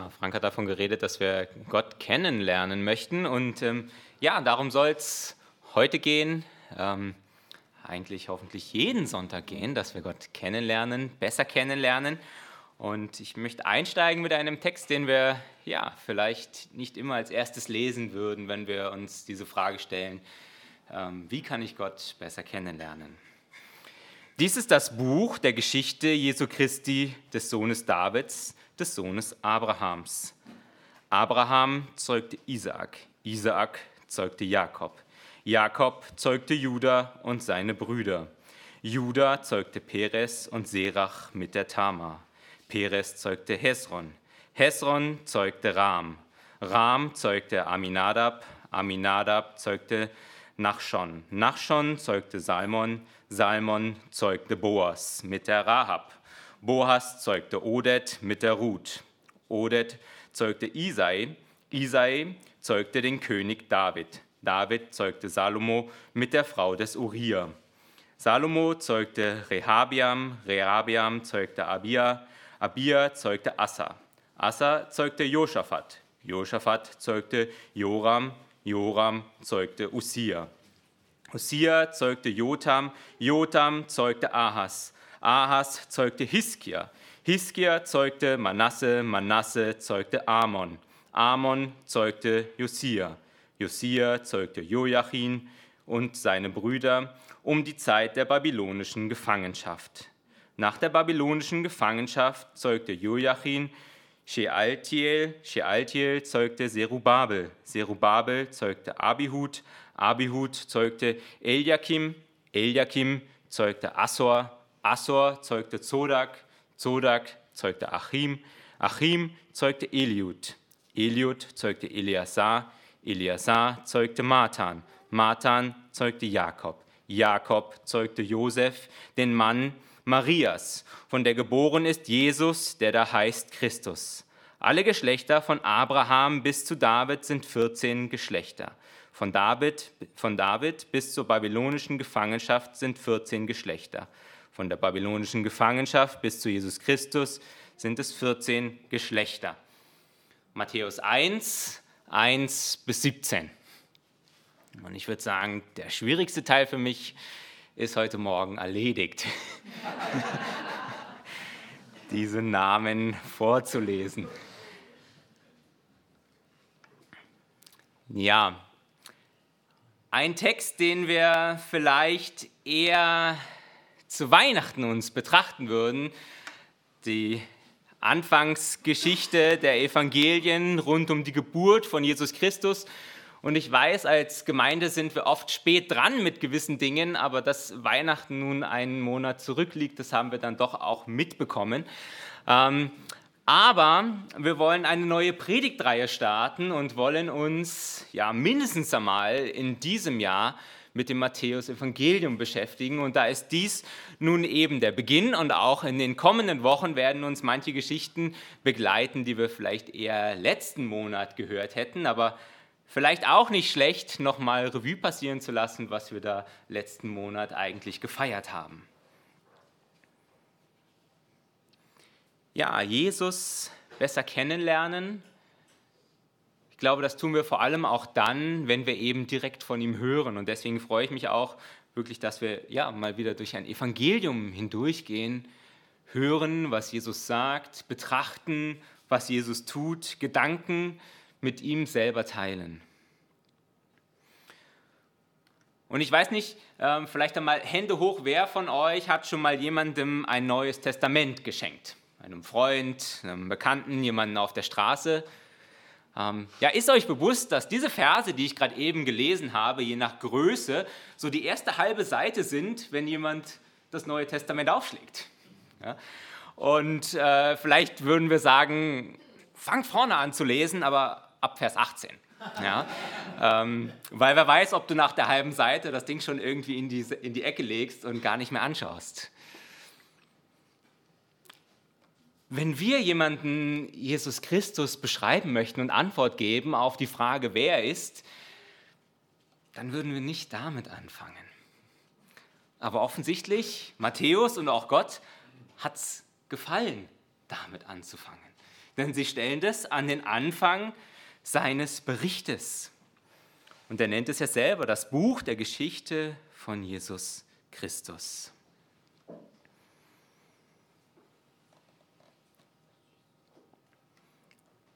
Ja, Frank hat davon geredet, dass wir Gott kennenlernen möchten. Und ähm, ja, darum soll es heute gehen. Ähm, eigentlich hoffentlich jeden Sonntag gehen, dass wir Gott kennenlernen, besser kennenlernen. Und ich möchte einsteigen mit einem Text, den wir ja vielleicht nicht immer als erstes lesen würden, wenn wir uns diese Frage stellen, ähm, wie kann ich Gott besser kennenlernen? Dies ist das Buch der Geschichte Jesu Christi, des Sohnes Davids, des Sohnes Abrahams. Abraham zeugte Isaak, Isaak zeugte Jakob, Jakob zeugte Juda und seine Brüder. Juda zeugte Perez und Serach mit der Tamar. Perez zeugte Hesron. Hesron zeugte Ram. Ram zeugte Aminadab. Aminadab zeugte Nachschon. Nachschon zeugte Salmon. Salmon zeugte Boas mit der Rahab. Boas zeugte Odet mit der Ruth. Odet zeugte Isai. Isai zeugte den König David. David zeugte Salomo mit der Frau des Uriah. Salomo zeugte Rehabiam, Rehabiam zeugte Abia, Abia zeugte Assa. Assa zeugte Josaphat. Josaphat zeugte Joram. Joram zeugte Usia. Usia zeugte Jotam. Jotam zeugte Ahas. Ahas zeugte Hiskia. Hiskia zeugte Manasse. Manasse zeugte Amon. Amon zeugte Josia. Josia zeugte Joachim und seine Brüder um die Zeit der babylonischen Gefangenschaft. Nach der babylonischen Gefangenschaft zeugte Joachim Shealtiel, Shealtiel zeugte Serubabel, Serubabel zeugte Abihud, Abihud zeugte Eliakim, Eliakim zeugte Assor, Assor zeugte Zodak, Zodak zeugte Achim, Achim zeugte Eliud, Eliud zeugte Eleazar, Eleazar zeugte Matan, Matan zeugte Jakob, Jakob zeugte Josef, den Mann Marias, von der geboren ist Jesus, der da heißt Christus. Alle Geschlechter von Abraham bis zu David sind 14 Geschlechter. Von David, von David bis zur babylonischen Gefangenschaft sind 14 Geschlechter. Von der babylonischen Gefangenschaft bis zu Jesus Christus sind es 14 Geschlechter. Matthäus 1, 1 bis 17. Und ich würde sagen, der schwierigste Teil für mich ist heute Morgen erledigt, diese Namen vorzulesen. Ja, ein Text, den wir vielleicht eher zu Weihnachten uns betrachten würden, die Anfangsgeschichte der Evangelien rund um die Geburt von Jesus Christus. Und ich weiß, als Gemeinde sind wir oft spät dran mit gewissen Dingen, aber dass Weihnachten nun einen Monat zurückliegt, das haben wir dann doch auch mitbekommen. Ähm, aber wir wollen eine neue Predigtreihe starten und wollen uns ja mindestens einmal in diesem Jahr mit dem Matthäus-Evangelium beschäftigen. Und da ist dies nun eben der Beginn und auch in den kommenden Wochen werden uns manche Geschichten begleiten, die wir vielleicht eher letzten Monat gehört hätten. Aber Vielleicht auch nicht schlecht, nochmal Revue passieren zu lassen, was wir da letzten Monat eigentlich gefeiert haben. Ja, Jesus besser kennenlernen. Ich glaube, das tun wir vor allem auch dann, wenn wir eben direkt von ihm hören. Und deswegen freue ich mich auch wirklich, dass wir ja mal wieder durch ein Evangelium hindurchgehen, hören, was Jesus sagt, betrachten, was Jesus tut, Gedanken, mit ihm selber teilen. Und ich weiß nicht, ähm, vielleicht einmal Hände hoch, wer von euch hat schon mal jemandem ein neues Testament geschenkt? Einem Freund, einem Bekannten, jemanden auf der Straße? Ähm, ja, ist euch bewusst, dass diese Verse, die ich gerade eben gelesen habe, je nach Größe, so die erste halbe Seite sind, wenn jemand das Neue Testament aufschlägt? Ja? Und äh, vielleicht würden wir sagen, fang vorne an zu lesen, aber ab Vers 18. Ja? ähm, weil wer weiß, ob du nach der halben Seite das Ding schon irgendwie in die, in die Ecke legst und gar nicht mehr anschaust. Wenn wir jemanden Jesus Christus beschreiben möchten und Antwort geben auf die Frage, wer er ist, dann würden wir nicht damit anfangen. Aber offensichtlich, Matthäus und auch Gott hat es gefallen, damit anzufangen. denn sie stellen das an den Anfang seines Berichtes. Und er nennt es ja selber das Buch der Geschichte von Jesus Christus.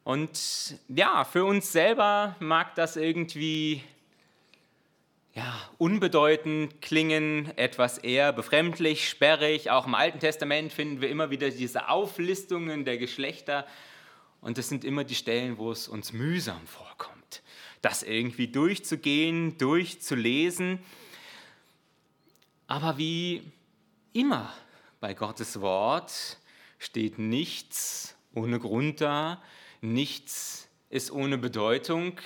Und ja, für uns selber mag das irgendwie ja, unbedeutend klingen, etwas eher befremdlich, sperrig. Auch im Alten Testament finden wir immer wieder diese Auflistungen der Geschlechter. Und das sind immer die Stellen, wo es uns mühsam vorkommt, das irgendwie durchzugehen, durchzulesen. Aber wie immer bei Gottes Wort steht nichts ohne Grund da, nichts ist ohne Bedeutung.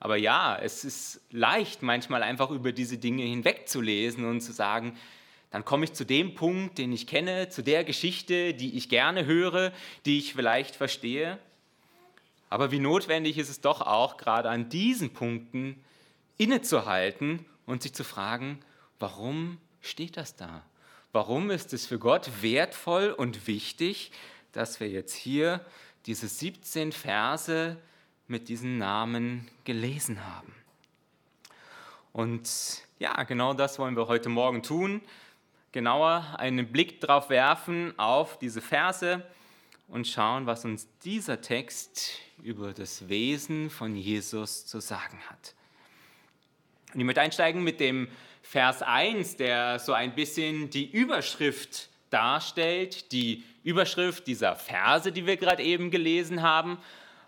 Aber ja, es ist leicht manchmal einfach über diese Dinge hinwegzulesen und zu sagen, dann komme ich zu dem Punkt, den ich kenne, zu der Geschichte, die ich gerne höre, die ich vielleicht verstehe. Aber wie notwendig ist es doch auch, gerade an diesen Punkten innezuhalten und sich zu fragen, warum steht das da? Warum ist es für Gott wertvoll und wichtig, dass wir jetzt hier diese 17 Verse mit diesen Namen gelesen haben. Und ja, genau das wollen wir heute Morgen tun. Genauer einen Blick darauf werfen, auf diese Verse und schauen, was uns dieser Text über das Wesen von Jesus zu sagen hat. Und ich möchte einsteigen mit dem Vers 1, der so ein bisschen die Überschrift darstellt, die Überschrift dieser Verse, die wir gerade eben gelesen haben.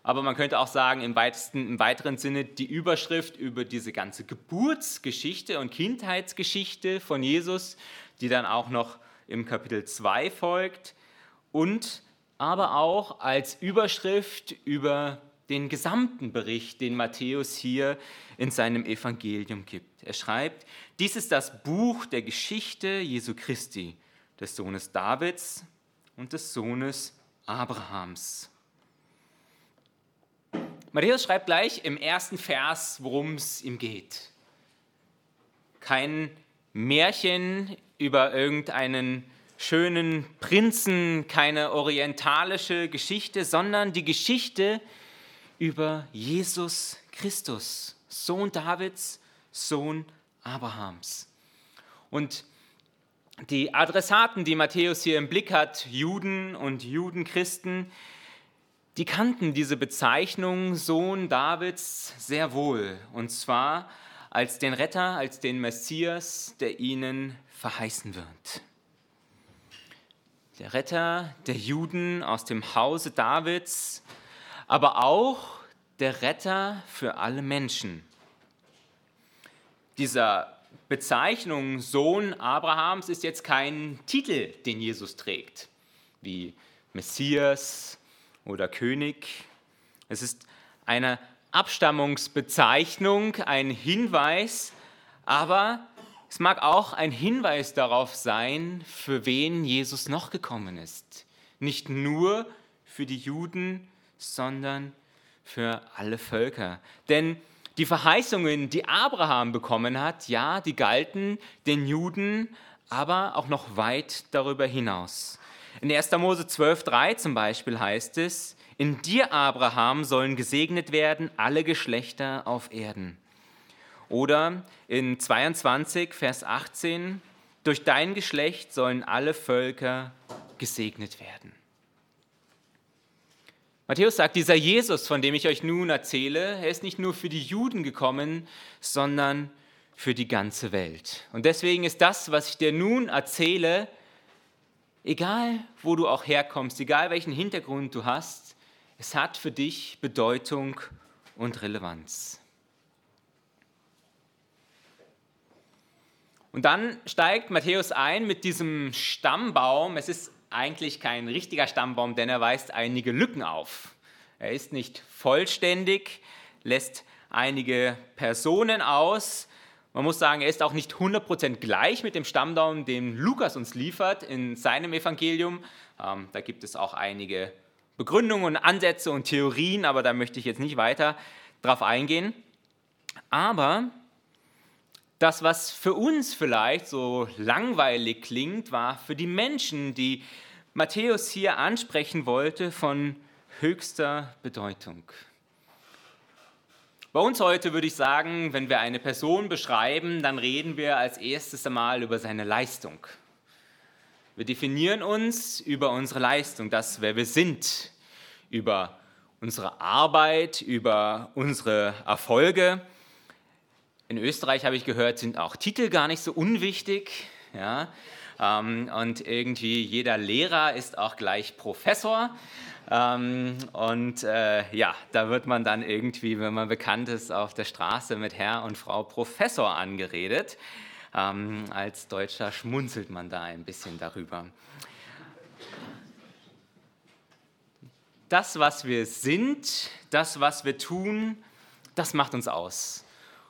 Aber man könnte auch sagen, im, weitesten, im weiteren Sinne die Überschrift über diese ganze Geburtsgeschichte und Kindheitsgeschichte von Jesus, die dann auch noch im Kapitel 2 folgt. Und aber auch als Überschrift über den gesamten Bericht, den Matthäus hier in seinem Evangelium gibt. Er schreibt, dies ist das Buch der Geschichte Jesu Christi, des Sohnes Davids und des Sohnes Abrahams. Matthäus schreibt gleich im ersten Vers, worum es ihm geht. Kein Märchen über irgendeinen schönen Prinzen, keine orientalische Geschichte, sondern die Geschichte über Jesus Christus, Sohn Davids, Sohn Abrahams. Und die Adressaten, die Matthäus hier im Blick hat, Juden und Judenchristen, die kannten diese Bezeichnung Sohn Davids sehr wohl. Und zwar als den Retter, als den Messias, der ihnen verheißen wird. Der Retter der Juden aus dem Hause Davids, aber auch der Retter für alle Menschen. Dieser Bezeichnung Sohn Abrahams ist jetzt kein Titel, den Jesus trägt, wie Messias oder König. Es ist eine Abstammungsbezeichnung, ein Hinweis, aber es mag auch ein Hinweis darauf sein, für wen Jesus noch gekommen ist. Nicht nur für die Juden, sondern für alle Völker. Denn die Verheißungen, die Abraham bekommen hat, ja, die galten den Juden, aber auch noch weit darüber hinaus. In 1. Mose 12.3 zum Beispiel heißt es, in dir, Abraham, sollen gesegnet werden alle Geschlechter auf Erden. Oder in 22, Vers 18, durch dein Geschlecht sollen alle Völker gesegnet werden. Matthäus sagt, dieser Jesus, von dem ich euch nun erzähle, er ist nicht nur für die Juden gekommen, sondern für die ganze Welt. Und deswegen ist das, was ich dir nun erzähle, egal wo du auch herkommst, egal welchen Hintergrund du hast, es hat für dich Bedeutung und Relevanz. Und dann steigt Matthäus ein mit diesem Stammbaum. Es ist eigentlich kein richtiger Stammbaum, denn er weist einige Lücken auf. Er ist nicht vollständig, lässt einige Personen aus. Man muss sagen, er ist auch nicht 100% gleich mit dem Stammbaum, den Lukas uns liefert in seinem Evangelium. Ähm, da gibt es auch einige Begründungen und Ansätze und Theorien, aber da möchte ich jetzt nicht weiter drauf eingehen. Aber das, was für uns vielleicht so langweilig klingt, war für die Menschen, die Matthäus hier ansprechen wollte, von höchster Bedeutung. Bei uns heute würde ich sagen, wenn wir eine Person beschreiben, dann reden wir als erstes einmal über seine Leistung. Wir definieren uns über unsere Leistung, das, wer wir sind, über unsere Arbeit, über unsere Erfolge. In Österreich habe ich gehört, sind auch Titel gar nicht so unwichtig. Ja? Ähm, und irgendwie jeder Lehrer ist auch gleich Professor. Ähm, und äh, ja, da wird man dann irgendwie, wenn man bekannt ist, auf der Straße mit Herr und Frau Professor angeredet. Ähm, als Deutscher schmunzelt man da ein bisschen darüber. Das, was wir sind, das, was wir tun, das macht uns aus.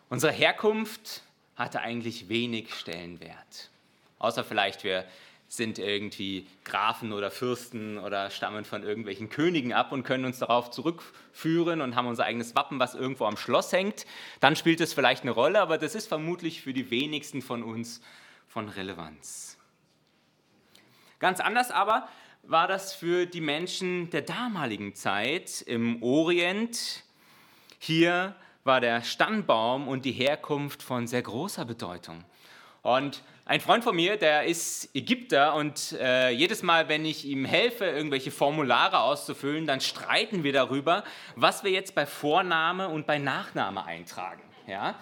Unsere Herkunft hatte eigentlich wenig Stellenwert. Außer vielleicht wir sind irgendwie Grafen oder Fürsten oder stammen von irgendwelchen Königen ab und können uns darauf zurückführen und haben unser eigenes Wappen, was irgendwo am Schloss hängt, dann spielt es vielleicht eine Rolle, aber das ist vermutlich für die wenigsten von uns von Relevanz. Ganz anders aber war das für die Menschen der damaligen Zeit im Orient. Hier war der Stammbaum und die Herkunft von sehr großer Bedeutung. Und ein Freund von mir, der ist Ägypter und äh, jedes Mal, wenn ich ihm helfe, irgendwelche Formulare auszufüllen, dann streiten wir darüber, was wir jetzt bei Vorname und bei Nachname eintragen. Ja?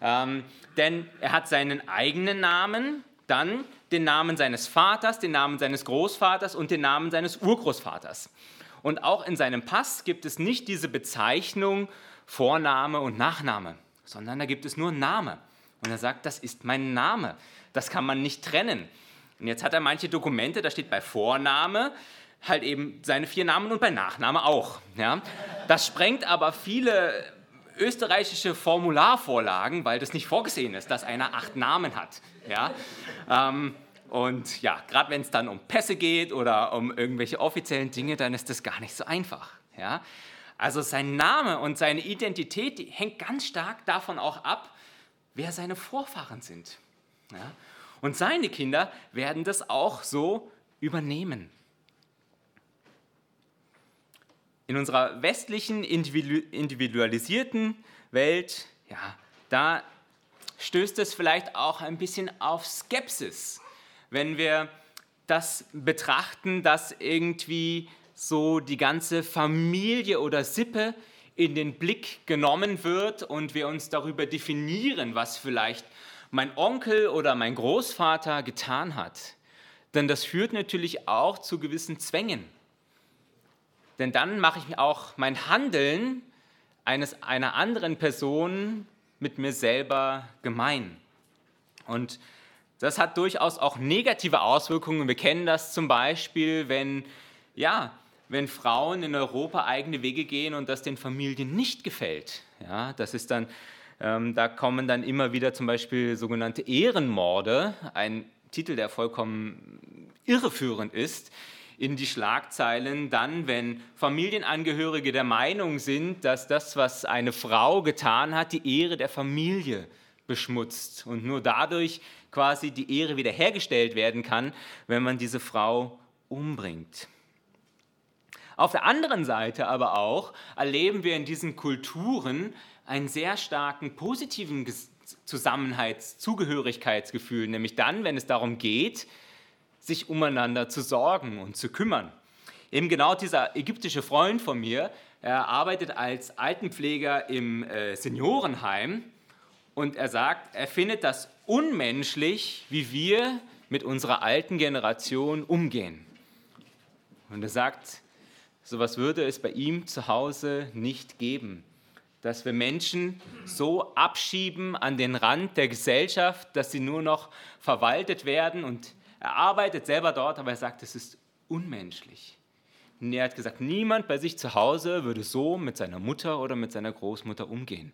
Ähm, denn er hat seinen eigenen Namen, dann den Namen seines Vaters, den Namen seines Großvaters und den Namen seines Urgroßvaters. Und auch in seinem Pass gibt es nicht diese Bezeichnung Vorname und Nachname, sondern da gibt es nur Name. Und er sagt, das ist mein Name. Das kann man nicht trennen. Und jetzt hat er manche Dokumente, da steht bei Vorname halt eben seine vier Namen und bei Nachname auch. Ja? Das sprengt aber viele österreichische Formularvorlagen, weil das nicht vorgesehen ist, dass einer acht Namen hat. Ja? Ähm, und ja, gerade wenn es dann um Pässe geht oder um irgendwelche offiziellen Dinge, dann ist das gar nicht so einfach. Ja? Also sein Name und seine Identität hängt ganz stark davon auch ab, wer seine Vorfahren sind. Ja? Und seine Kinder werden das auch so übernehmen. In unserer westlichen, individualisierten Welt, ja, da stößt es vielleicht auch ein bisschen auf Skepsis, wenn wir das betrachten, dass irgendwie so die ganze Familie oder Sippe in den Blick genommen wird und wir uns darüber definieren, was vielleicht mein Onkel oder mein Großvater getan hat. Denn das führt natürlich auch zu gewissen Zwängen. Denn dann mache ich auch mein Handeln eines, einer anderen Person mit mir selber gemein. Und das hat durchaus auch negative Auswirkungen. Wir kennen das zum Beispiel, wenn, ja, wenn Frauen in Europa eigene Wege gehen und das den Familien nicht gefällt. Ja, das ist dann ähm, da kommen dann immer wieder zum Beispiel sogenannte Ehrenmorde, ein Titel, der vollkommen irreführend ist, in die Schlagzeilen dann, wenn Familienangehörige der Meinung sind, dass das, was eine Frau getan hat, die Ehre der Familie beschmutzt und nur dadurch quasi die Ehre wiederhergestellt werden kann, wenn man diese Frau umbringt. Auf der anderen Seite aber auch erleben wir in diesen Kulturen einen sehr starken positiven Zusammenhalts-, Zugehörigkeitsgefühl, nämlich dann, wenn es darum geht, sich umeinander zu sorgen und zu kümmern. Eben genau dieser ägyptische Freund von mir, er arbeitet als Altenpfleger im äh, Seniorenheim und er sagt, er findet das unmenschlich, wie wir mit unserer alten Generation umgehen. Und er sagt, sowas würde es bei ihm zu Hause nicht geben dass wir Menschen so abschieben an den Rand der Gesellschaft, dass sie nur noch verwaltet werden. Und er arbeitet selber dort, aber er sagt, es ist unmenschlich. Und er hat gesagt, niemand bei sich zu Hause würde so mit seiner Mutter oder mit seiner Großmutter umgehen.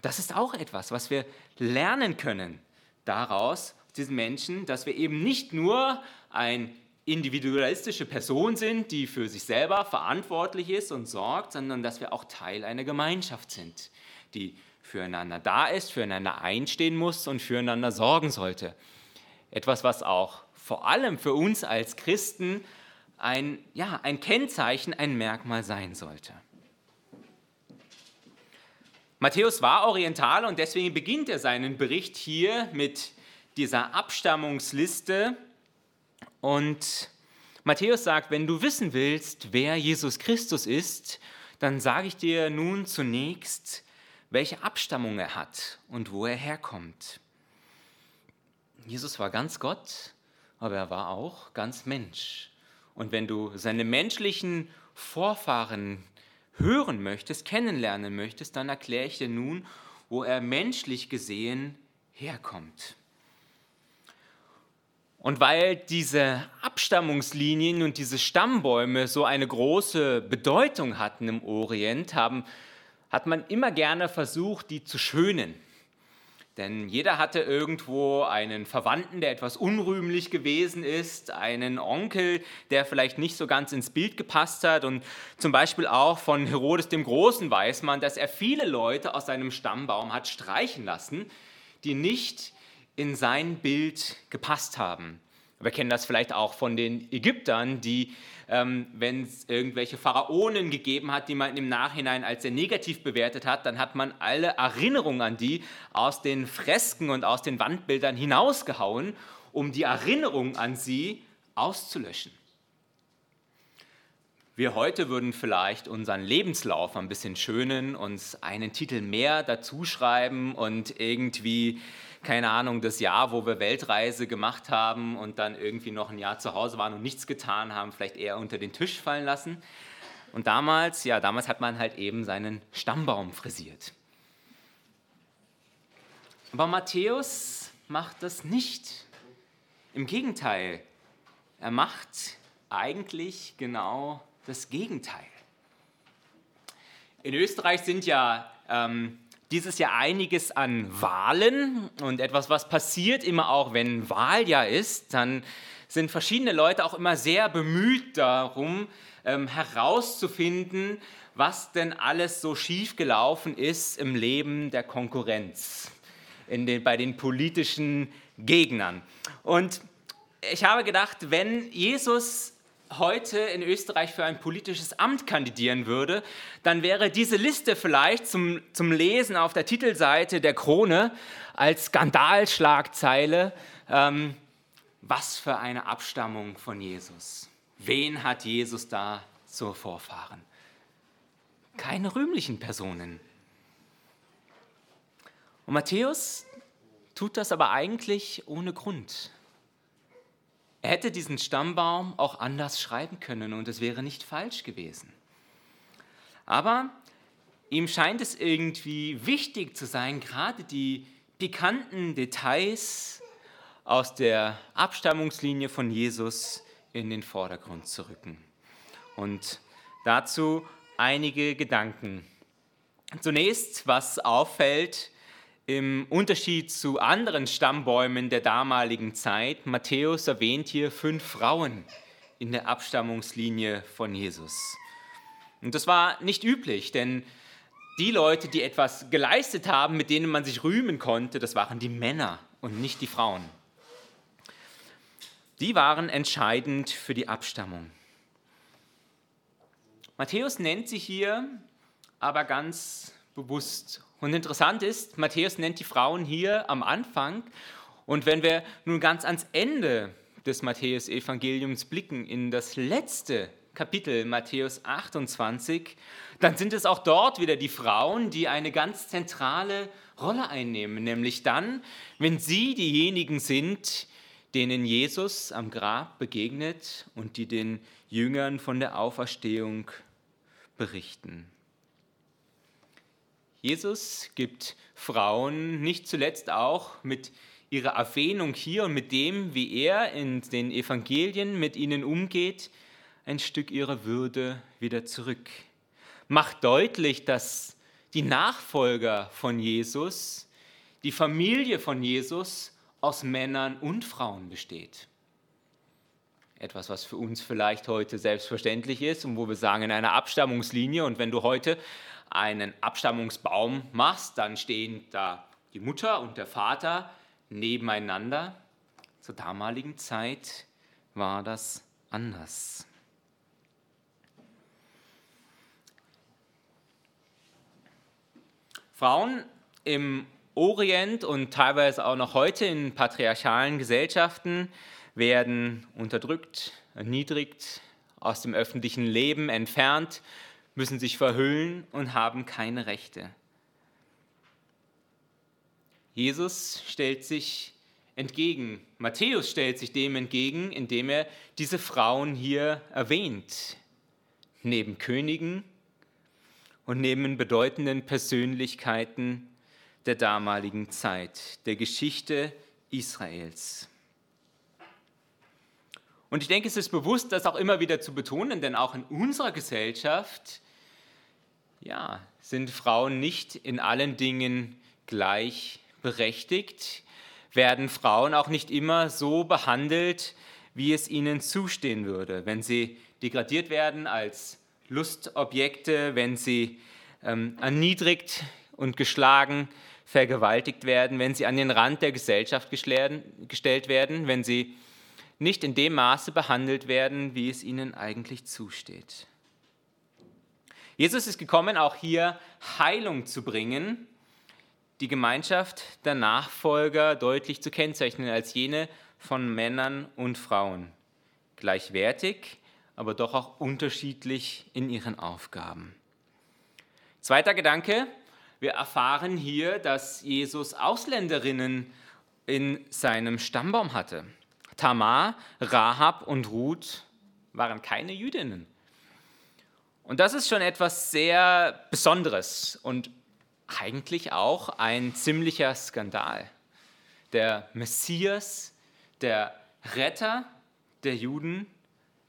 Das ist auch etwas, was wir lernen können daraus, diesen Menschen, dass wir eben nicht nur ein individualistische Person sind, die für sich selber verantwortlich ist und sorgt, sondern dass wir auch Teil einer Gemeinschaft sind, die füreinander da ist, füreinander einstehen muss und füreinander sorgen sollte. Etwas, was auch vor allem für uns als Christen ein, ja, ein Kennzeichen, ein Merkmal sein sollte. Matthäus war oriental und deswegen beginnt er seinen Bericht hier mit dieser Abstammungsliste. Und Matthäus sagt, wenn du wissen willst, wer Jesus Christus ist, dann sage ich dir nun zunächst, welche Abstammung er hat und wo er herkommt. Jesus war ganz Gott, aber er war auch ganz Mensch. Und wenn du seine menschlichen Vorfahren hören möchtest, kennenlernen möchtest, dann erkläre ich dir nun, wo er menschlich gesehen herkommt. Und weil diese Abstammungslinien und diese Stammbäume so eine große Bedeutung hatten im Orient, haben, hat man immer gerne versucht, die zu schönen. Denn jeder hatte irgendwo einen Verwandten, der etwas unrühmlich gewesen ist, einen Onkel, der vielleicht nicht so ganz ins Bild gepasst hat. Und zum Beispiel auch von Herodes dem Großen weiß man, dass er viele Leute aus seinem Stammbaum hat streichen lassen, die nicht in sein Bild gepasst haben. Wir kennen das vielleicht auch von den Ägyptern, die, ähm, wenn es irgendwelche Pharaonen gegeben hat, die man im Nachhinein als sehr negativ bewertet hat, dann hat man alle Erinnerungen an die aus den Fresken und aus den Wandbildern hinausgehauen, um die Erinnerung an sie auszulöschen. Wir heute würden vielleicht unseren Lebenslauf ein bisschen schönen, uns einen Titel mehr dazuschreiben und irgendwie keine Ahnung, das Jahr, wo wir Weltreise gemacht haben und dann irgendwie noch ein Jahr zu Hause waren und nichts getan haben, vielleicht eher unter den Tisch fallen lassen. Und damals, ja, damals hat man halt eben seinen Stammbaum frisiert. Aber Matthäus macht das nicht. Im Gegenteil, er macht eigentlich genau das Gegenteil. In Österreich sind ja ähm, dieses Jahr einiges an Wahlen und etwas, was passiert immer auch, wenn Wahljahr ist, dann sind verschiedene Leute auch immer sehr bemüht darum, ähm, herauszufinden, was denn alles so schief gelaufen ist im Leben der Konkurrenz, den, bei den politischen Gegnern. Und ich habe gedacht, wenn Jesus heute in Österreich für ein politisches Amt kandidieren würde, dann wäre diese Liste vielleicht zum, zum Lesen auf der Titelseite der Krone als Skandalschlagzeile. Ähm, was für eine Abstammung von Jesus. Wen hat Jesus da zur Vorfahren? Keine rühmlichen Personen. Und Matthäus tut das aber eigentlich ohne Grund. Er hätte diesen Stammbaum auch anders schreiben können und es wäre nicht falsch gewesen. Aber ihm scheint es irgendwie wichtig zu sein, gerade die pikanten Details aus der Abstammungslinie von Jesus in den Vordergrund zu rücken. Und dazu einige Gedanken. Zunächst, was auffällt, im Unterschied zu anderen Stammbäumen der damaligen Zeit, Matthäus erwähnt hier fünf Frauen in der Abstammungslinie von Jesus. Und das war nicht üblich, denn die Leute, die etwas geleistet haben, mit denen man sich rühmen konnte, das waren die Männer und nicht die Frauen. Die waren entscheidend für die Abstammung. Matthäus nennt sie hier aber ganz bewusst und interessant ist, Matthäus nennt die Frauen hier am Anfang. Und wenn wir nun ganz ans Ende des Matthäus-Evangeliums blicken, in das letzte Kapitel Matthäus 28, dann sind es auch dort wieder die Frauen, die eine ganz zentrale Rolle einnehmen, nämlich dann, wenn sie diejenigen sind, denen Jesus am Grab begegnet und die den Jüngern von der Auferstehung berichten. Jesus gibt Frauen nicht zuletzt auch mit ihrer Erwähnung hier und mit dem, wie er in den Evangelien mit ihnen umgeht, ein Stück ihrer Würde wieder zurück. Macht deutlich, dass die Nachfolger von Jesus, die Familie von Jesus aus Männern und Frauen besteht etwas, was für uns vielleicht heute selbstverständlich ist und wo wir sagen, in einer Abstammungslinie. Und wenn du heute einen Abstammungsbaum machst, dann stehen da die Mutter und der Vater nebeneinander. Zur damaligen Zeit war das anders. Frauen im Orient und teilweise auch noch heute in patriarchalen Gesellschaften werden unterdrückt, erniedrigt, aus dem öffentlichen Leben entfernt, müssen sich verhüllen und haben keine Rechte. Jesus stellt sich entgegen, Matthäus stellt sich dem entgegen, indem er diese Frauen hier erwähnt, neben Königen und neben bedeutenden Persönlichkeiten der damaligen Zeit, der Geschichte Israels. Und ich denke, es ist bewusst, das auch immer wieder zu betonen, denn auch in unserer Gesellschaft ja, sind Frauen nicht in allen Dingen gleichberechtigt, werden Frauen auch nicht immer so behandelt, wie es ihnen zustehen würde, wenn sie degradiert werden als Lustobjekte, wenn sie ähm, erniedrigt und geschlagen, vergewaltigt werden, wenn sie an den Rand der Gesellschaft gestellt werden, wenn sie nicht in dem Maße behandelt werden, wie es ihnen eigentlich zusteht. Jesus ist gekommen, auch hier Heilung zu bringen, die Gemeinschaft der Nachfolger deutlich zu kennzeichnen als jene von Männern und Frauen. Gleichwertig, aber doch auch unterschiedlich in ihren Aufgaben. Zweiter Gedanke, wir erfahren hier, dass Jesus Ausländerinnen in seinem Stammbaum hatte. Tamar, Rahab und Ruth waren keine Jüdinnen. Und das ist schon etwas sehr Besonderes und eigentlich auch ein ziemlicher Skandal. Der Messias, der Retter der Juden,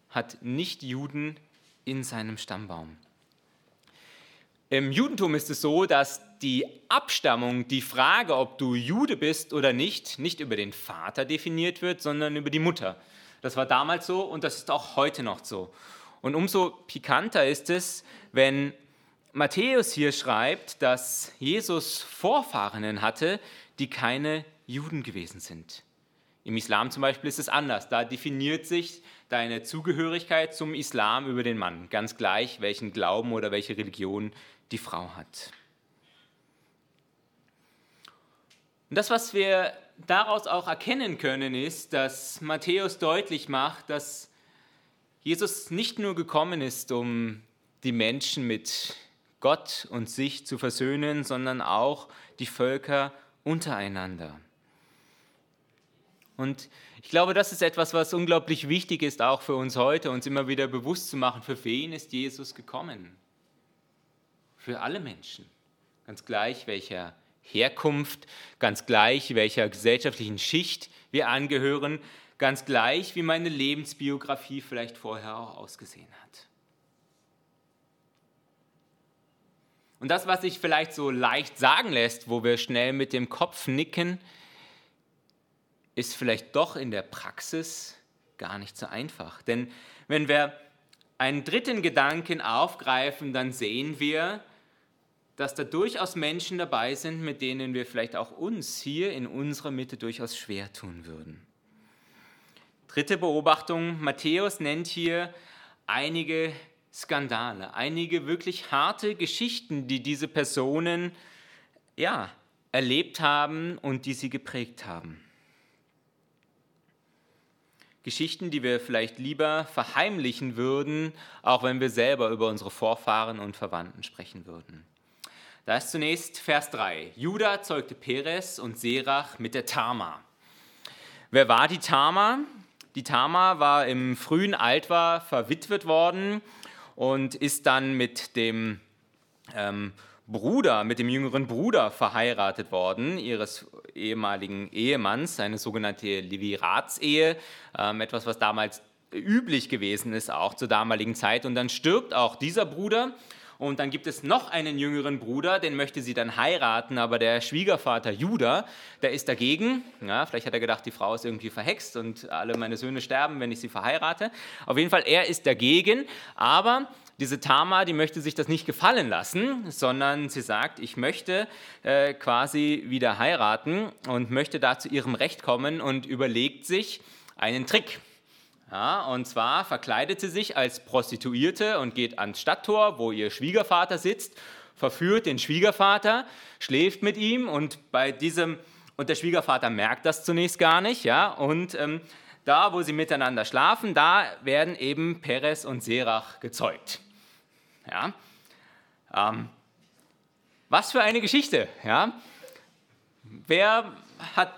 hat nicht Juden in seinem Stammbaum. Im Judentum ist es so, dass die Abstammung, die Frage, ob du Jude bist oder nicht, nicht über den Vater definiert wird, sondern über die Mutter. Das war damals so und das ist auch heute noch so. Und umso pikanter ist es, wenn Matthäus hier schreibt, dass Jesus Vorfahrenen hatte, die keine Juden gewesen sind. Im Islam zum Beispiel ist es anders. Da definiert sich deine Zugehörigkeit zum Islam über den Mann, ganz gleich, welchen Glauben oder welche Religion die Frau hat. Und das, was wir daraus auch erkennen können, ist, dass Matthäus deutlich macht, dass Jesus nicht nur gekommen ist, um die Menschen mit Gott und sich zu versöhnen, sondern auch die Völker untereinander. Und ich glaube, das ist etwas, was unglaublich wichtig ist, auch für uns heute, uns immer wieder bewusst zu machen, für wen ist Jesus gekommen? Für alle Menschen. Ganz gleich, welcher Herkunft, ganz gleich, welcher gesellschaftlichen Schicht wir angehören, ganz gleich, wie meine Lebensbiografie vielleicht vorher auch ausgesehen hat. Und das, was sich vielleicht so leicht sagen lässt, wo wir schnell mit dem Kopf nicken, ist vielleicht doch in der Praxis gar nicht so einfach. Denn wenn wir einen dritten Gedanken aufgreifen, dann sehen wir, dass da durchaus Menschen dabei sind, mit denen wir vielleicht auch uns hier in unserer Mitte durchaus schwer tun würden. Dritte Beobachtung, Matthäus nennt hier einige Skandale, einige wirklich harte Geschichten, die diese Personen ja, erlebt haben und die sie geprägt haben. Geschichten, die wir vielleicht lieber verheimlichen würden, auch wenn wir selber über unsere Vorfahren und Verwandten sprechen würden. Da ist zunächst Vers 3. Judah zeugte Perez und Serach mit der Tama. Wer war die Tama? Die Tama war im frühen Alter verwitwet worden und ist dann mit dem ähm, Bruder, mit dem jüngeren Bruder verheiratet worden, ihres ehemaligen Ehemanns, eine sogenannte Leviratsehe, ähm, etwas, was damals üblich gewesen ist, auch zur damaligen Zeit. Und dann stirbt auch dieser Bruder und dann gibt es noch einen jüngeren Bruder, den möchte sie dann heiraten, aber der Schwiegervater Judah, der ist dagegen. Ja, vielleicht hat er gedacht, die Frau ist irgendwie verhext und alle meine Söhne sterben, wenn ich sie verheirate. Auf jeden Fall, er ist dagegen, aber diese Tama, die möchte sich das nicht gefallen lassen, sondern sie sagt, ich möchte äh, quasi wieder heiraten und möchte da zu ihrem Recht kommen und überlegt sich einen Trick. Ja, und zwar verkleidet sie sich als Prostituierte und geht ans Stadttor, wo ihr Schwiegervater sitzt, verführt den Schwiegervater, schläft mit ihm und bei diesem und der Schwiegervater merkt das zunächst gar nicht, ja, und ähm, da, wo sie miteinander schlafen, da werden eben Peres und Serach gezeugt. Ja, ähm, was für eine Geschichte, ja. Wer hat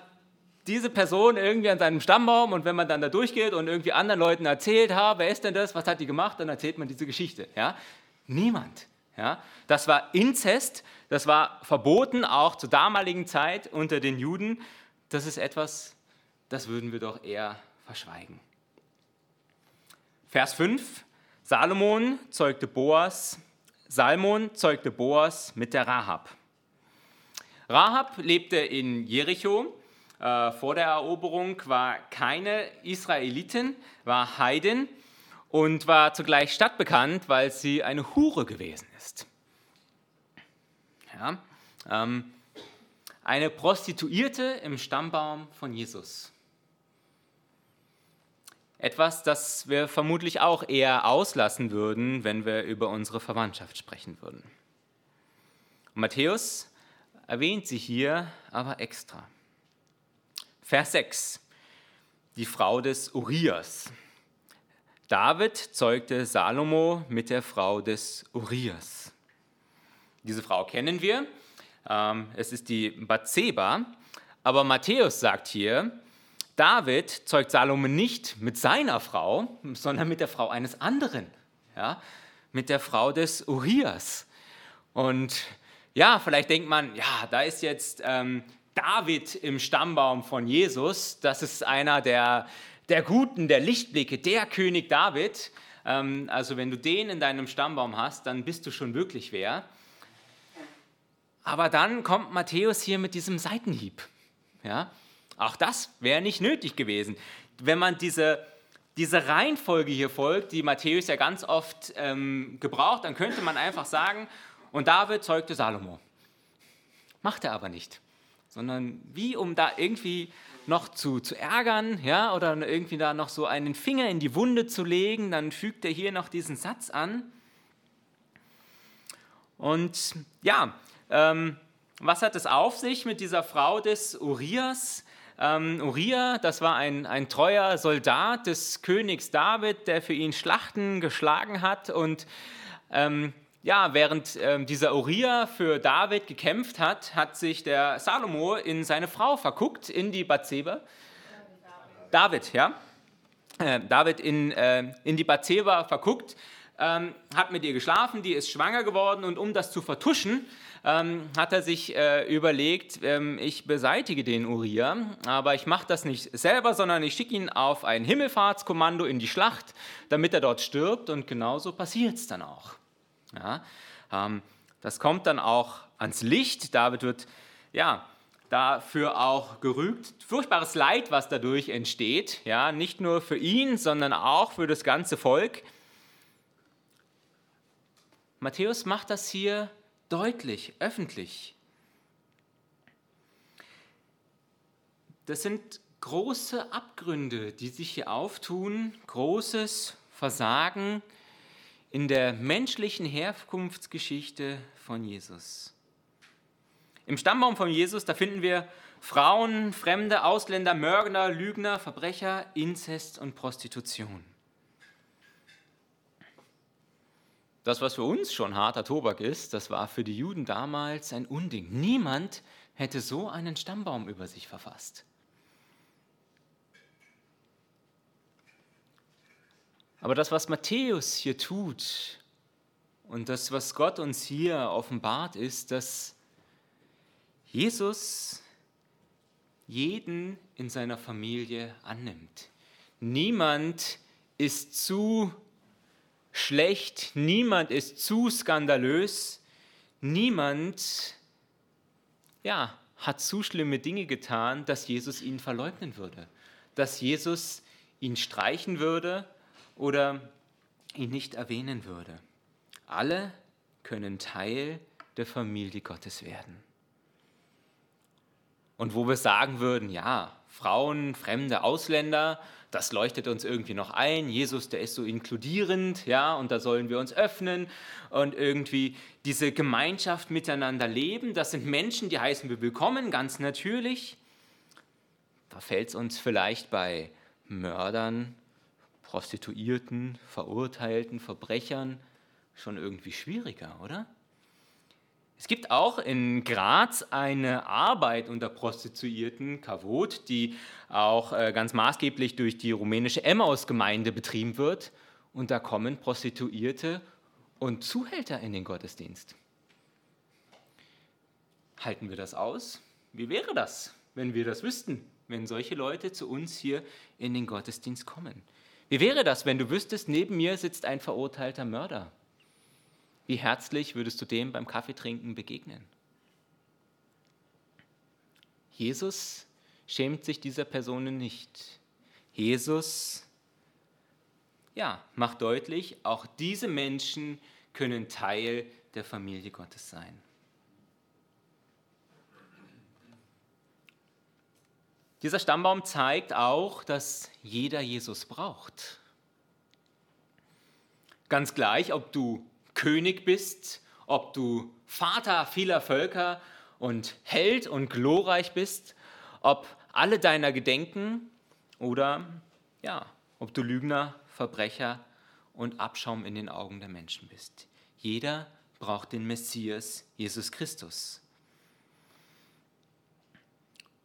diese Person irgendwie an seinem Stammbaum und wenn man dann da durchgeht und irgendwie anderen Leuten erzählt, ha, wer ist denn das, was hat die gemacht, dann erzählt man diese Geschichte. Ja? Niemand. Ja? Das war Inzest, das war verboten, auch zur damaligen Zeit unter den Juden. Das ist etwas, das würden wir doch eher verschweigen. Vers 5, Salomon zeugte Boas, Salmon zeugte Boas mit der Rahab. Rahab lebte in Jericho äh, vor der Eroberung, war keine Israelitin, war Heidin und war zugleich stadtbekannt, weil sie eine Hure gewesen ist. Ja, ähm, eine Prostituierte im Stammbaum von Jesus. Etwas, das wir vermutlich auch eher auslassen würden, wenn wir über unsere Verwandtschaft sprechen würden. Matthäus erwähnt sie hier aber extra. Vers 6. Die Frau des Urias. David zeugte Salomo mit der Frau des Urias. Diese Frau kennen wir. Ähm, es ist die Bathseba. Aber Matthäus sagt hier, David zeugt Salomo nicht mit seiner Frau, sondern mit der Frau eines anderen. Ja? Mit der Frau des Urias. Und ja, vielleicht denkt man, ja, da ist jetzt ähm, David im Stammbaum von Jesus. Das ist einer der, der Guten, der Lichtblicke, der König David. Ähm, also wenn du den in deinem Stammbaum hast, dann bist du schon wirklich wer. Aber dann kommt Matthäus hier mit diesem Seitenhieb. Ja? Auch das wäre nicht nötig gewesen. Wenn man diese, diese Reihenfolge hier folgt, die Matthäus ja ganz oft ähm, gebraucht, dann könnte man einfach sagen, und David zeugte Salomo. Macht er aber nicht sondern wie um da irgendwie noch zu, zu ärgern, ja, oder irgendwie da noch so einen Finger in die Wunde zu legen, dann fügt er hier noch diesen Satz an. Und ja, ähm, was hat es auf sich mit dieser Frau des Urias? Ähm, Uriah, das war ein, ein treuer Soldat des Königs David, der für ihn Schlachten geschlagen hat und ähm, ja, während ähm, dieser Uriah für David gekämpft hat, hat sich der Salomo in seine Frau verguckt, in die Bathseba. David, ja. Äh, David in, äh, in die Bathseba verguckt, ähm, hat mit ihr geschlafen, die ist schwanger geworden und um das zu vertuschen, ähm, hat er sich äh, überlegt, ähm, ich beseitige den Uriah, aber ich mache das nicht selber, sondern ich schicke ihn auf ein Himmelfahrtskommando in die Schlacht, damit er dort stirbt und genauso passiert es dann auch. Ja, ähm, das kommt dann auch ans Licht. David wird ja, dafür auch gerügt. Furchtbares Leid, was dadurch entsteht. Ja, nicht nur für ihn, sondern auch für das ganze Volk. Matthäus macht das hier deutlich, öffentlich. Das sind große Abgründe, die sich hier auftun, großes Versagen, in der menschlichen Herkunftsgeschichte von Jesus. Im Stammbaum von Jesus, da finden wir Frauen, Fremde, Ausländer, Mörder, Lügner, Verbrecher, Inzest und Prostitution. Das, was für uns schon harter Tobak ist, das war für die Juden damals ein Unding. Niemand hätte so einen Stammbaum über sich verfasst. Aber das, was Matthäus hier tut und das, was Gott uns hier offenbart, ist, dass Jesus jeden in seiner Familie annimmt. Niemand ist zu schlecht, niemand ist zu skandalös, niemand ja, hat zu schlimme Dinge getan, dass Jesus ihn verleugnen würde, dass Jesus ihn streichen würde oder ihn nicht erwähnen würde. Alle können Teil der Familie Gottes werden. Und wo wir sagen würden, ja, Frauen, fremde Ausländer, das leuchtet uns irgendwie noch ein. Jesus, der ist so inkludierend, ja, und da sollen wir uns öffnen und irgendwie diese Gemeinschaft miteinander leben. Das sind Menschen, die heißen wir willkommen, ganz natürlich. Da fällt es uns vielleicht bei Mördern, Prostituierten, Verurteilten, Verbrechern schon irgendwie schwieriger, oder? Es gibt auch in Graz eine Arbeit unter Prostituierten, Kavot, die auch äh, ganz maßgeblich durch die rumänische Emmaus-Gemeinde betrieben wird. Und da kommen Prostituierte und Zuhälter in den Gottesdienst. Halten wir das aus? Wie wäre das, wenn wir das wüssten, wenn solche Leute zu uns hier in den Gottesdienst kommen? Wie wäre das, wenn du wüsstest, neben mir sitzt ein verurteilter Mörder? Wie herzlich würdest du dem beim Kaffeetrinken begegnen? Jesus schämt sich dieser Personen nicht. Jesus ja, macht deutlich, auch diese Menschen können Teil der Familie Gottes sein. Dieser Stammbaum zeigt auch, dass jeder Jesus braucht. Ganz gleich, ob du König bist, ob du Vater vieler Völker und Held und glorreich bist, ob alle deiner gedenken oder ja, ob du Lügner, Verbrecher und Abschaum in den Augen der Menschen bist. Jeder braucht den Messias, Jesus Christus.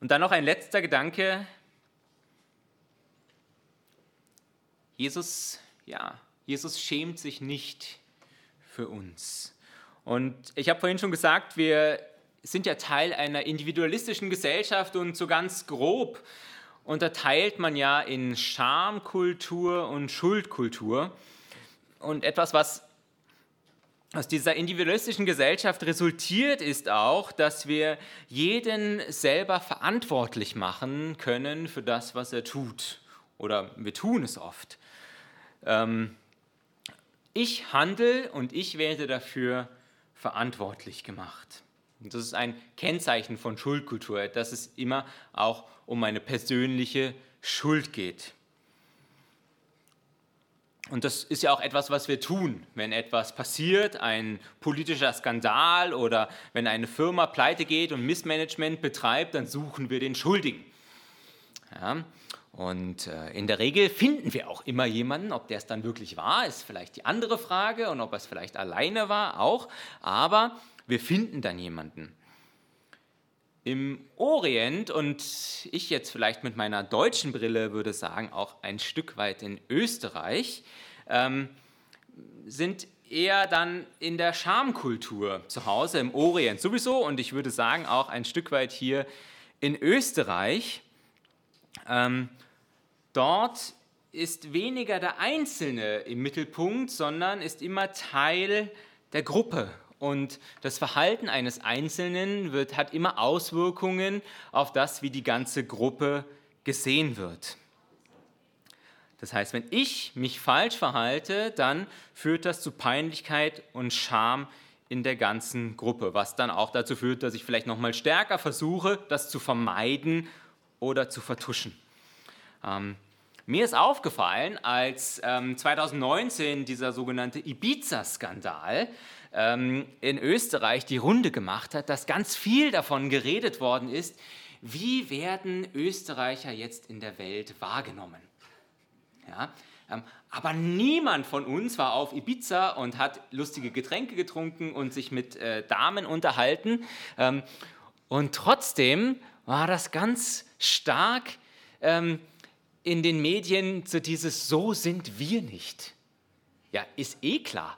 Und dann noch ein letzter Gedanke. Jesus, ja, Jesus schämt sich nicht für uns. Und ich habe vorhin schon gesagt, wir sind ja Teil einer individualistischen Gesellschaft und so ganz grob unterteilt man ja in Schamkultur und Schuldkultur. Und etwas, was aus dieser individualistischen Gesellschaft resultiert, ist auch, dass wir jeden selber verantwortlich machen können für das, was er tut. Oder wir tun es oft. Ähm, ich handle und ich werde dafür verantwortlich gemacht. Und das ist ein Kennzeichen von Schuldkultur, dass es immer auch um eine persönliche Schuld geht. Und das ist ja auch etwas, was wir tun, wenn etwas passiert, ein politischer Skandal oder wenn eine Firma pleite geht und Missmanagement betreibt, dann suchen wir den Schuldigen. Ja, und äh, in der Regel finden wir auch immer jemanden, ob der es dann wirklich war, ist vielleicht die andere Frage und ob er es vielleicht alleine war, auch. Aber wir finden dann jemanden. Im Orient und ich jetzt vielleicht mit meiner deutschen Brille würde sagen, auch ein Stück weit in Österreich, ähm, sind eher dann in der Schamkultur zu Hause, im Orient sowieso und ich würde sagen auch ein Stück weit hier in Österreich. Ähm, Dort ist weniger der Einzelne im Mittelpunkt, sondern ist immer Teil der Gruppe. Und das Verhalten eines Einzelnen wird, hat immer Auswirkungen auf das, wie die ganze Gruppe gesehen wird. Das heißt, wenn ich mich falsch verhalte, dann führt das zu Peinlichkeit und Scham in der ganzen Gruppe, was dann auch dazu führt, dass ich vielleicht noch mal stärker versuche, das zu vermeiden oder zu vertuschen. Ähm, mir ist aufgefallen, als ähm, 2019 dieser sogenannte Ibiza-Skandal ähm, in Österreich die Runde gemacht hat, dass ganz viel davon geredet worden ist, wie werden Österreicher jetzt in der Welt wahrgenommen. Ja, ähm, aber niemand von uns war auf Ibiza und hat lustige Getränke getrunken und sich mit äh, Damen unterhalten. Ähm, und trotzdem war das ganz stark ähm, in den Medien so dieses So sind wir nicht. Ja, ist eh klar.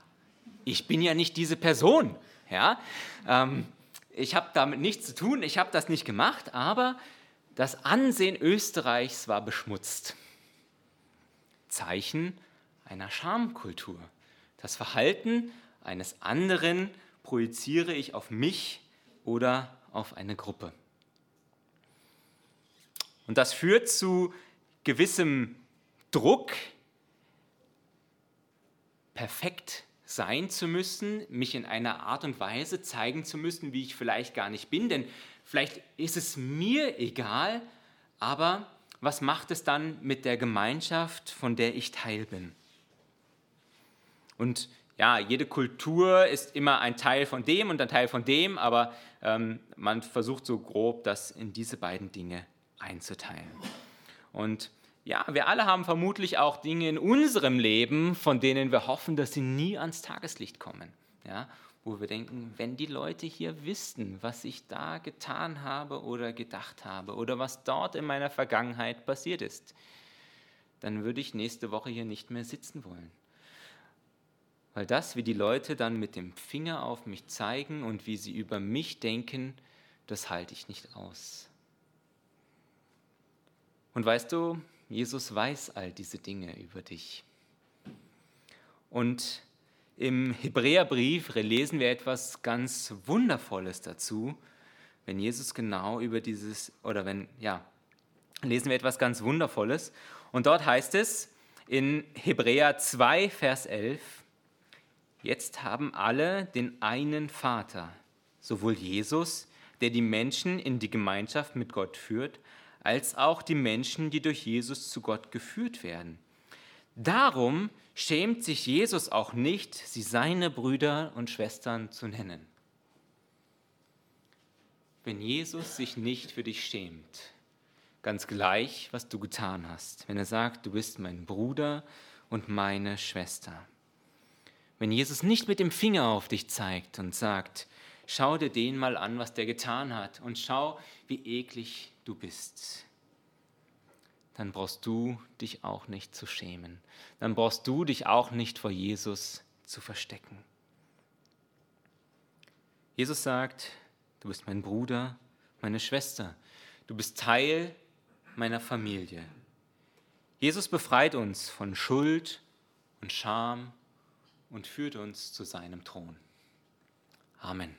Ich bin ja nicht diese Person. Ja, ähm, ich habe damit nichts zu tun, ich habe das nicht gemacht, aber das Ansehen Österreichs war beschmutzt. Zeichen einer Schamkultur. Das Verhalten eines anderen projiziere ich auf mich oder auf eine Gruppe. Und das führt zu gewissem Druck, perfekt sein zu müssen, mich in einer Art und Weise zeigen zu müssen, wie ich vielleicht gar nicht bin. Denn vielleicht ist es mir egal, Aber was macht es dann mit der Gemeinschaft, von der ich Teil bin? Und ja, jede Kultur ist immer ein Teil von dem und ein Teil von dem, aber ähm, man versucht so grob das in diese beiden Dinge einzuteilen. Und ja, wir alle haben vermutlich auch Dinge in unserem Leben, von denen wir hoffen, dass sie nie ans Tageslicht kommen. Ja, wo wir denken, wenn die Leute hier wüssten, was ich da getan habe oder gedacht habe oder was dort in meiner Vergangenheit passiert ist, dann würde ich nächste Woche hier nicht mehr sitzen wollen. Weil das, wie die Leute dann mit dem Finger auf mich zeigen und wie sie über mich denken, das halte ich nicht aus. Und weißt du, Jesus weiß all diese Dinge über dich. Und im Hebräerbrief lesen wir etwas ganz Wundervolles dazu, wenn Jesus genau über dieses, oder wenn, ja, lesen wir etwas ganz Wundervolles. Und dort heißt es in Hebräer 2, Vers 11, jetzt haben alle den einen Vater, sowohl Jesus, der die Menschen in die Gemeinschaft mit Gott führt, als auch die Menschen, die durch Jesus zu Gott geführt werden. Darum schämt sich Jesus auch nicht, sie seine Brüder und Schwestern zu nennen. Wenn Jesus sich nicht für dich schämt, ganz gleich, was du getan hast, wenn er sagt, du bist mein Bruder und meine Schwester. Wenn Jesus nicht mit dem Finger auf dich zeigt und sagt, schau dir den mal an, was der getan hat und schau, wie eklig du bist dann brauchst du dich auch nicht zu schämen. Dann brauchst du dich auch nicht vor Jesus zu verstecken. Jesus sagt, du bist mein Bruder, meine Schwester, du bist Teil meiner Familie. Jesus befreit uns von Schuld und Scham und führt uns zu seinem Thron. Amen.